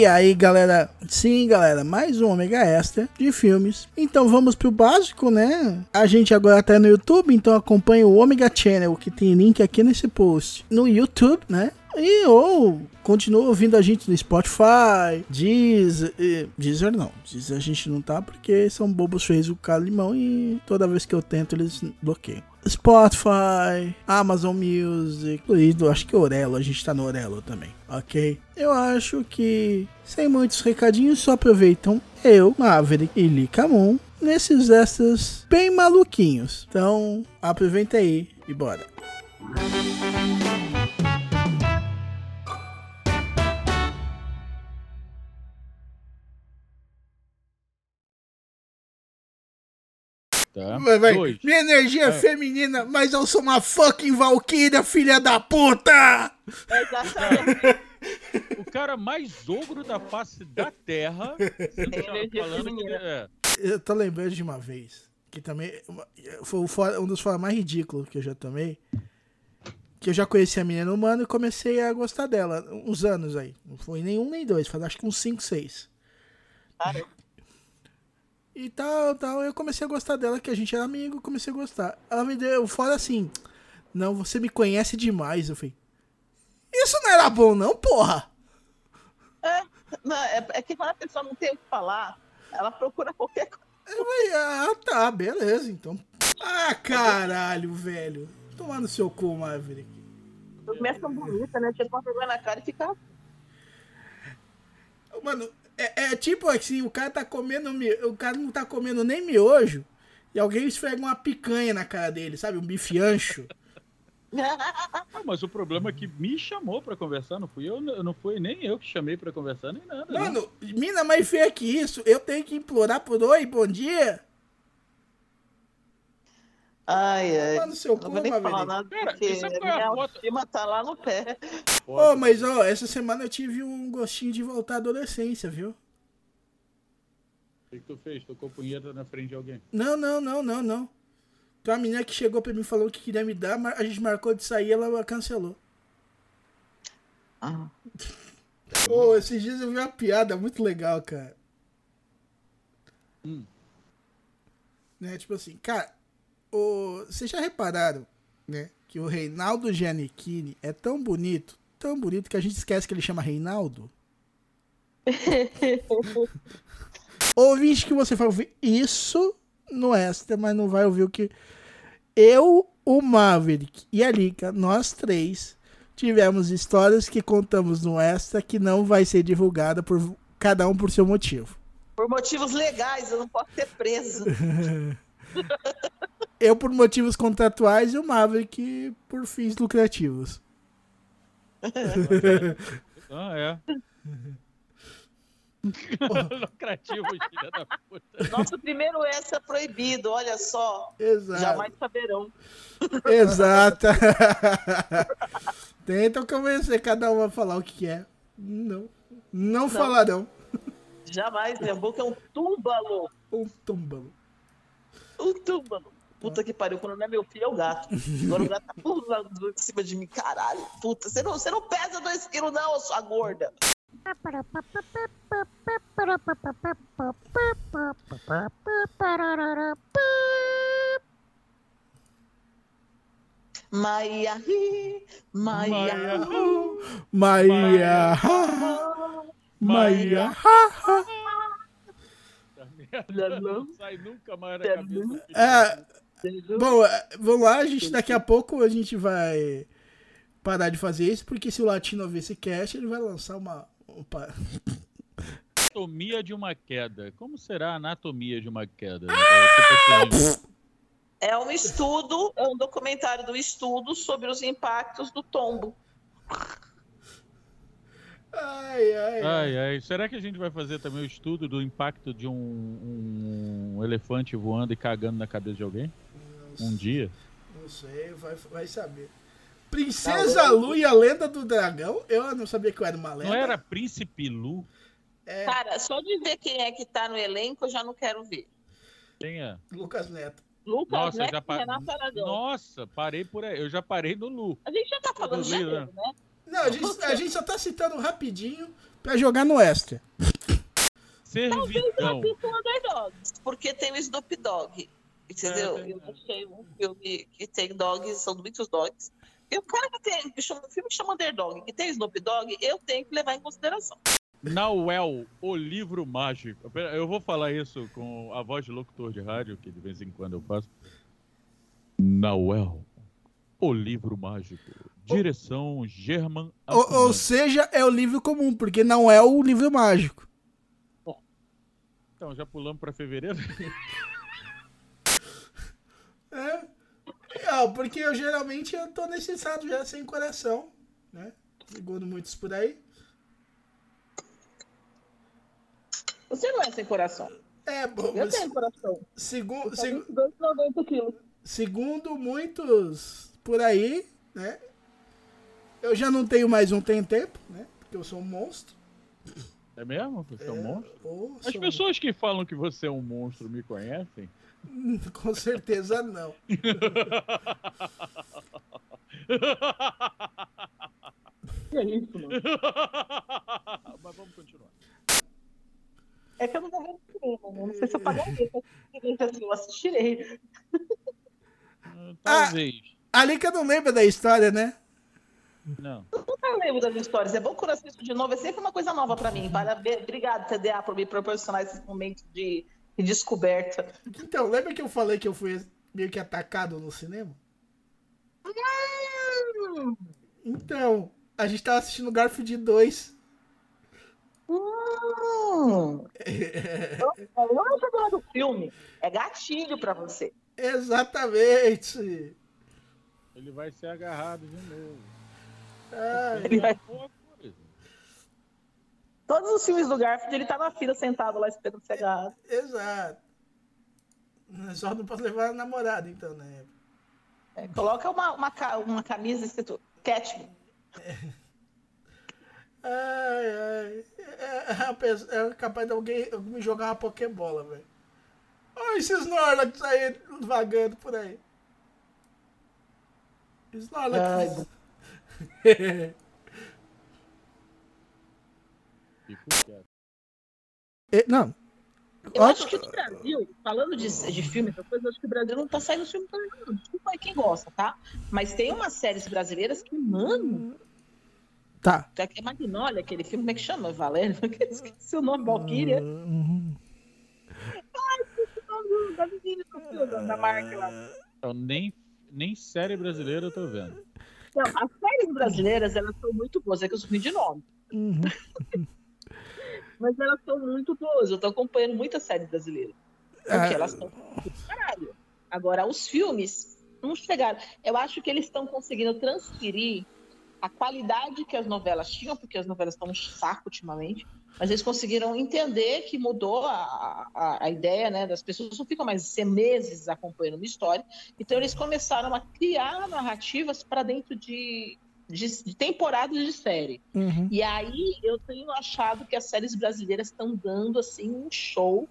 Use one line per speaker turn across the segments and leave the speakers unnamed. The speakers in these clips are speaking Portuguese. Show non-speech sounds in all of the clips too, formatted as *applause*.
E aí, galera? Sim, galera, mais um Omega Extra de filmes. Então vamos pro básico, né? A gente agora tá no YouTube, então acompanha o Omega Channel, que tem link aqui nesse post. No YouTube, né? E ou continua ouvindo a gente no Spotify, Deezer, Deezer não, Deezer a gente não tá porque são bobos feios o cara limão e toda vez que eu tento eles bloqueiam. Spotify, Amazon Music, incluído, acho que Orelo, a gente tá no Orelo também, ok? Eu acho que, sem muitos recadinhos, só aproveitam eu, Maverick e Licamon nesses extras bem maluquinhos. Então, aproveita aí e bora.
Tá?
Vai, vai.
Dois.
Minha energia é
É.
feminina, mas eu sou uma fucking Valkyria, filha da puta!
Exatamente.
O cara mais ogro da face da Terra. Tá falando que é.
Eu tô lembrando de uma vez, que também foi um dos fora mais ridículos que eu já tomei. Que eu já conheci a menina humana e comecei a gostar dela. Uns anos aí. Não foi nem um nem dois, faz acho que uns 5, 6.
Cara,
E tal, tal. Eu comecei a gostar dela, que a gente era amigo, comecei a gostar. Ela me deu fora assim. Não, você me conhece demais. Eu falei. Isso não era bom, não, porra!
não, é, é que quando a pessoa não tem o que falar, ela procura qualquer coisa.
Eu falei, ah, tá, beleza, então. Ah, caralho, velho. Tomar no seu cu, Maverick.
São bonitas, né? Tinha uma vergonha na cara e fica.
Mano, é, é tipo assim, o cara tá comendo. O cara não tá comendo nem miojo. E alguém esfrega uma picanha na cara dele, sabe? Um bife ancho.
Ah, mas o problema é que me chamou pra conversar, não fui eu, não foi nem eu que chamei pra conversar, nem nada. né?
Mano, mina mais feia que isso, eu tenho que implorar por oi, bom dia.
Ai, ai.
Tomar no seu
Não
cu,
vou nem falar
Maverick.
nada,
Cara,
porque
qual é a
minha
foto?
autoestima tá lá no pé.
Ô, mas ó, essa semana eu tive um gostinho de voltar à adolescência, viu?
O que que tu fez? Tocou punheta na frente de alguém.
Não, não, não, não, não. Tem uma menina que chegou pra mim e falou que queria me dar, mas a gente marcou de sair ela cancelou.
Ah,
Ô, esses dias eu vi uma piada muito legal, cara.
Hum.
Né, tipo assim, cara, o... vocês já repararam, né, que o Reinaldo Giannichini é tão bonito, tão bonito que a gente esquece que ele chama Reinaldo? *laughs* Ouvinte que você vai ouvir isso no extra, mas não vai ouvir o que eu, o Maverick e a Lika, nós três, tivemos histórias que contamos no extra que não vai ser divulgada por cada um por seu motivo.
por motivos legais, eu não posso ser preso. *laughs*
Eu por motivos contratuais e o Maverick por fins lucrativos. *laughs*
Ah, é. *laughs* *laughs* Lucrativo, filha da puta.
Nosso primeiro essa é proibido, olha só.
Exato.
Jamais saberão.
Exato. Tentam convencer cada um a falar o que é. Não. Não, falarão.
Jamais. Minha boca é um túbalo.
Um túmbalo.
Um túbalo. Puta que pariu, quando não é meu filho, é o gato. Agora o gato tá pulando em cima de mim, caralho. Puta, você não, você não pesa dois quilos, não, sua gorda. Maia, hi, Maia,
Maia,
Maia. Maia.
Não *laughs* sai nunca mais na cabeça. do filho
É, bom, é, vamos lá, a gente daqui a pouco a gente vai parar de fazer isso, porque se o Latino ouvir esse cast, ele vai lançar uma. Opa.
Anatomia de uma queda. Como será a anatomia de uma queda? É, tipo assim,
É um estudo, é um documentário do estudo sobre os impactos do tombo.
Ai, ai, ai.
Ai, ai. Será que a gente vai fazer também o estudo do impacto de um, um elefante voando e cagando na cabeça de alguém? Um dia?
Não sei, vai, vai saber. Princesa Lu e a Lenda do Dragão? Eu não sabia que eu era uma lenda.
Não era Príncipe Lu?
É,
Cara, só de ver quem é que tá no elenco, eu já não quero ver.
Quem é?
Lucas Neto.
Lucas
Nossa,
Neto
já pa...
Renato Aragão.
Nossa, parei por aí. Eu já parei no Lu.
A gente já tá falando de janeiro, né?
Não, a gente, a gente só tá citando rapidinho pra jogar no extra.
Servidão.
Eu com Underdogs, porque tem o Snoop Dogg. Entendeu?
É,
eu achei um filme que tem dogs, são muitos dogs. E o cara que tem que chama, um filme que chama Underdog, que tem Snoop Dogg, eu tenho que levar em consideração.
Nauel, o livro mágico. Eu vou falar isso com a voz de locutor de rádio, que de vez em quando eu faço. Nauel, o livro mágico. Direção German.
Ou, ou seja, é o livro comum, porque não é o livro mágico.
Então, já pulamos pra fevereiro? *laughs*
É. Não, porque eu geralmente eu tô nesse estado já sem coração, né? Segundo muitos por aí.
Você não é sem coração.
É, bom,
Eu tenho coração.
segu,
Tá
segu-
22,90 quilos.
segundo muitos por aí, né? Eu já não tenho mais um tem tempo, né? Porque eu sou um monstro.
É mesmo? Você é um monstro? As pessoas que falam que você é um monstro me conhecem? *laughs*
Com certeza não.
Que *laughs* é isso, mano? *laughs*
Mas vamos continuar.
É que eu não vou ver no cinema, né? Não sei se eu pagaria. mas assim, eu assistirei.
Ah, Talvez.
Ali que eu não lembro da história, né?
Não.
Eu lembro das histórias. É bom eu assisto de novo. É sempre uma coisa nova pra mim. Obrigado, TDA, por me proporcionar esses momentos de, de descoberta.
Então, lembra que eu falei que eu fui meio que atacado no cinema?
Hum,
Então, a gente tava assistindo Garfield 2.
hum. *laughs* Eu não do filme. É gatilho pra você.
Exatamente.
Ele vai ser agarrado de novo.
Ai,
Ele vai-. Todos os filmes do Garfield, ele tá na fila sentado lá esperando ser agarrado.
exato. Só não posso levar a namorada, então, né?
É, coloca uma, uma, uma camisa escrito Catman.
Ai, ai. É, é, a pessoa- é capaz de alguém me jogar uma Pokébola, velho. Olha esse Snorlax aí vagando por aí. Snorlax. *laughs*
quieto.
É, não.
Eu acho que no Brasil, falando de, de filme, eu acho que o Brasil não tá saindo filme tão legal, não. Desculpa aí quem gosta, tá? Mas tem umas séries brasileiras que, mano,
Tá.
é Magnolia, aquele filme, como é que chama? Valério? *laughs* Esqueci o nome, Valkyria.
Uhum.
Da menina do filme, da marca lá.
Então, nem, nem série brasileira eu tô vendo.
Então, as séries brasileiras, elas são muito boas. É que eu sou ruim de nome.
Uhum. *laughs*
Mas elas são muito boas. Eu tô acompanhando muitas séries brasileiras. Porque
Ah.
elas estão do caralho. Agora, os filmes não chegaram. Eu acho que eles estão conseguindo transferir a qualidade que as novelas tinham, porque as novelas estão um saco ultimamente. Mas eles conseguiram entender que mudou a, a, a ideia, né? Das pessoas não ficam mais meses acompanhando uma história. Então, eles começaram a criar narrativas para dentro de, de, de temporadas de série.
Uhum.
E aí eu tenho achado que as séries brasileiras estão dando assim um show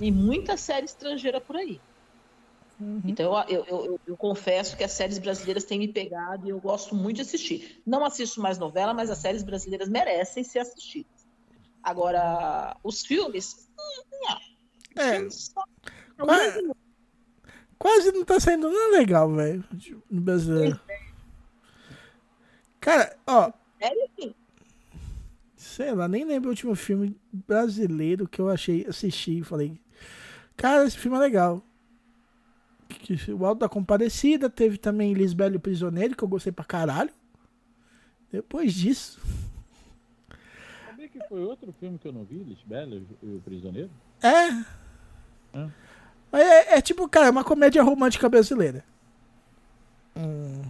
e muita série estrangeira por aí. Então eu, eu, eu, eu confesso que as séries brasileiras têm me pegado e eu gosto muito de assistir. Não assisto mais novela, mas as séries brasileiras merecem ser assistidas. Agora, os filmes. hum, não. Os
É.
filmes só-
Quase, quase não tá saindo nada legal, velho. No brasileiro. Cara, ó,
Sério, sim.
sei lá, nem lembro o último filme brasileiro que eu achei, assisti e falei, cara, esse filme é legal. Que- O Alto da Comparecida, teve também Lisbelo e o Prisioneiro, que eu gostei pra caralho. Depois disso.
Sabia que foi outro filme que eu não vi, Lisbela e o Prisioneiro?
É. Mas é, é tipo, cara, uma comédia romântica brasileira. Hum.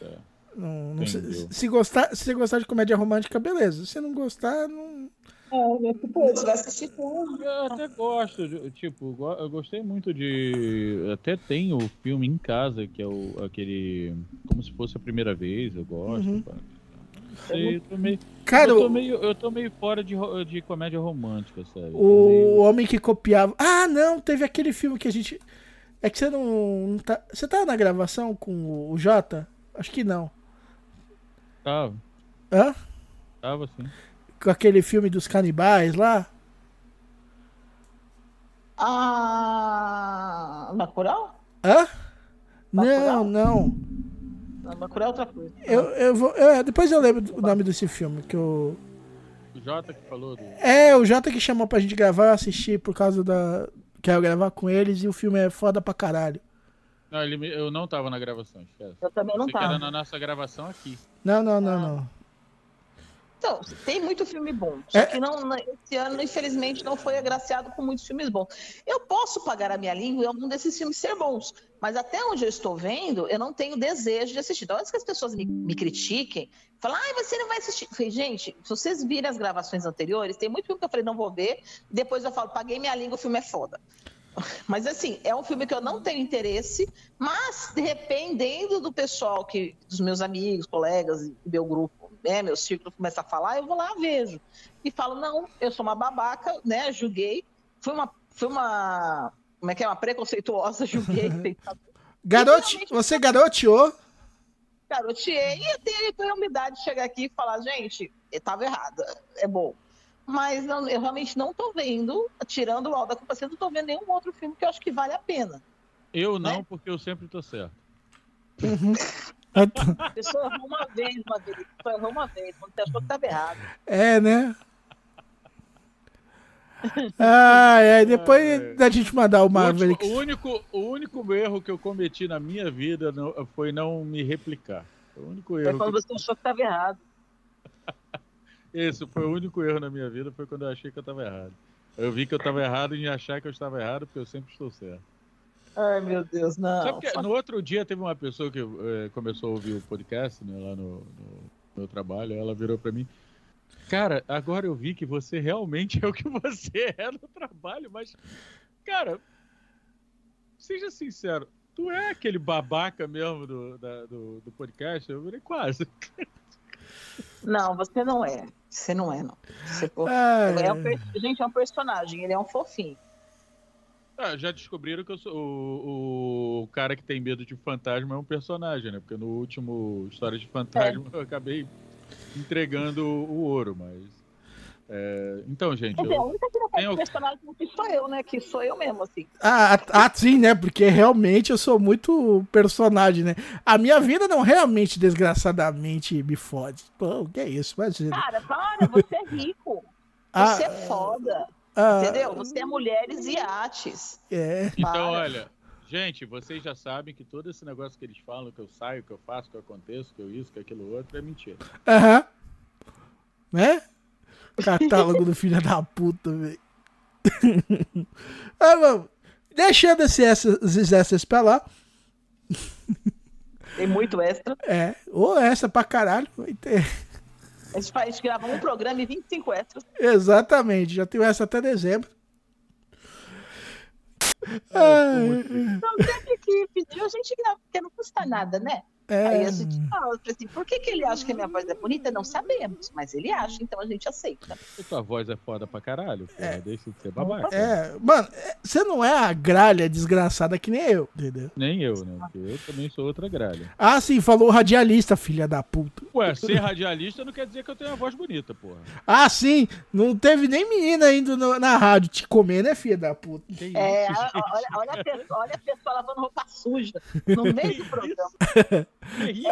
É.
Não, não se, se gostar, se você gostar de comédia romântica, beleza. Se não gostar, não.
É, tipo, vai assistir tudo.
Eu até gosto, de- tipo, eu gostei muito de. Até tem o filme em casa, que é o, aquele. Como se fosse a primeira vez, eu gosto.
Uhum.
sei, eu tô meio,
Cara,
eu, tô meio, eu tô meio fora de, de comédia romântica, sabe? Eu
o
meio-
homem que copiava. Ah, não, teve aquele filme que a gente. É que você não. não tá... Você tava na gravação com o Jota? Acho que não.
Tava,
Hã?
tava sim.
Com aquele filme dos canibais lá?
Ah, Bacurau?
Hã? Não,
Bacurau?
não.
Não, Bacurau é outra coisa.
Eu, eu vou. é, depois eu lembro o nome desse filme que eu.
O Jota que falou do.
É, o Jota que chamou pra gente gravar, eu assisti por causa da. Quero gravar com eles e o filme é foda pra caralho.
Não, ele eu não tava na gravação, esquece.
Eu também não
Você que era
tava.
na nossa gravação aqui.
Não, não, não, não.
Então, tem muito filme bom. Só
É.
que não, não- esse ano, infelizmente, não foi agraciado com muitos filmes bons. Eu posso pagar a minha língua e algum desses filmes ser bons, mas até onde eu estou vendo, eu não tenho desejo de assistir. Então, antes que as pessoas me, me critiquem, falam, ai, você não vai assistir. Eu falei, gente, se vocês virem as gravações anteriores, tem muito filme que eu falei, não vou ver, depois eu falo, paguei minha língua, o filme é foda. Mas assim, é um filme que eu não tenho interesse, mas dependendo do pessoal que, dos meus amigos, colegas meu grupo, né, meu círculo começa a falar, eu vou lá vejo e falo não, eu sou uma babaca, né? Julguei, fui uma, fui uma, como é que é, uma preconceituosa, *laughs* julguei, *laughs*
Garote, você garoteou.
garoteei e eu tenho a humildade de chegar aqui e falar, gente, eu tava errada, é bom. Mas não- eu realmente não tô vendo, tirando o mal da culpa, eu não tô vendo nenhum outro filme que eu acho que vale a pena.
Eu não,
Né?
porque eu sempre tô certo. *laughs*
A pessoa errou uma vez, pessoa errou uma vez, quando você achou que estava errado.
É, né? Ai, ai, depois da gente mandar o
O, último-
Maverick.
o único, o único erro que eu cometi na minha vida não- foi não me replicar. Foi o único
Foi
erro.
quando
que-
você achou que estava errado.
Esse foi o único erro na minha vida, foi quando eu achei que eu estava errado. Eu vi que eu estava errado em achar que eu estava errado, porque eu sempre estou certo.
Ai, meu Deus, não.
Sabe que no outro dia teve uma pessoa que eh, começou a ouvir o podcast né, lá no, no meu trabalho, ela virou para mim. Cara, agora eu vi que você realmente é o que você *laughs* é no trabalho, mas, cara, seja sincero, tu é aquele babaca mesmo do, da- do, do podcast? Eu virei quase. *laughs*
Não, você não é. Você não é, não. Você, pô,
Ai,
é um Gente, é um personagem, ele é um fofinho.
Ah, já descobriram que eu sou o, o cara que tem medo de fantasma é um personagem, né? Porque no último História de Fantasma eu acabei entregando o ouro, mas. É, Então, gente,
Quer dizer, a
eu,
única que não faz
Tem o-
personagem aqui sou eu, né? Que sou eu mesmo, assim.
Ah, ah, sim, né? Porque realmente eu sou muito personagem, né? A minha vida não realmente, desgraçadamente, me fode. Pô, que é isso? Imagina.
Cara, para, você é rico. *laughs*
Ah,
Você é foda.
ah,
Entendeu? Você é mulheres e artes.
É.
então
para.
olha, gente, vocês já sabem que todo esse negócio que eles falam, que eu saio, que eu faço, que eu aconteço, que eu isso, que aquilo outro, é mentira.
Aham. Né? Catálogo do filho da puta, velho. ah, vamos. Deixando esse esses extras pra lá.
Tem muito extra.
É. Ou essa pra caralho. vai ter.
A gente, a gente um programa e 25 extras.
Exatamente. Já tenho essa até dezembro. Ai,
Então, sempre que pediu, a gente grava, porque não custa nada, né? Aí
é.
a gente fala assim, por que, que ele acha que a minha voz é bonita? Não sabemos, mas ele acha, então a gente aceita.
E tua voz é foda pra caralho, porra, deixa de ser babaca.
É, mano, é, você não é a gralha desgraçada que nem eu, entendeu?
Nem eu, né? Porque eu também sou outra gralha.
Ah, sim, falou radialista, filha da puta.
Ué, ser radialista não quer dizer que eu tenho uma voz bonita, porra.
Ah, sim, não teve nem menina indo no- na rádio te comer, né, filha da puta?
Que isso,
É,
gente?
olha, olha, a pessoa, olha a pessoa lavando roupa suja no meio do programa.
Que isso?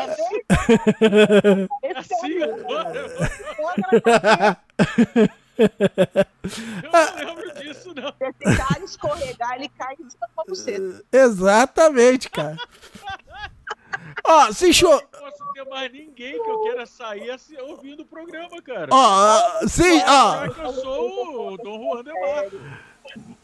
É
Assim,
é
agora,
o *laughs*
eu não lembro disso, não.
Se esse cara escorregar, ele cai em cima da buceta.
Exatamente, cara. Ó, se cho...
Não posso ter mais ninguém que eu queira sair assim, ouvindo o programa, cara.
Ó, sim,
Vai
ó,
achar que eu sou o Dom Juan de Marco.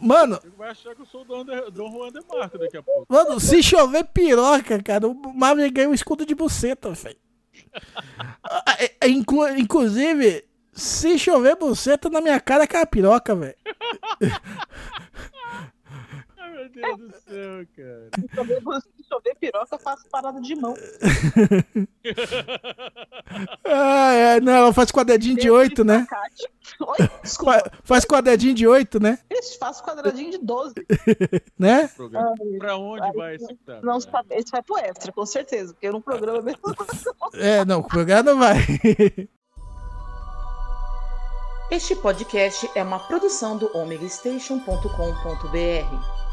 Mano,
vai achar que eu sou o Dom, de, Dom Juan de Marco daqui a pouco.
mano, se chover piroca, cara, o Marvel ganha um escudo de buceta, velho. Ah, é- é, inclu- inclusive, se chover buceta na minha cara, é a piroca, velho. *laughs*
Ai, meu Deus do céu, cara.
Se chover, piroca, eu faço parada de mão. *laughs*
Ah, é, não, ela faz com a dedinho de 8, né? *laughs*
Oi, desculpa.
Fa- Faz dedinho de 8, né?
Ixi, faço quadradinho de 12. *laughs*
Né?
Pra onde vai esse?
Não, esse vai- esse vai pro extra, com certeza, porque eu não programa *laughs* mesmo.
É, não, o programa não vai.
Este podcast é uma produção do omegastation.com.br.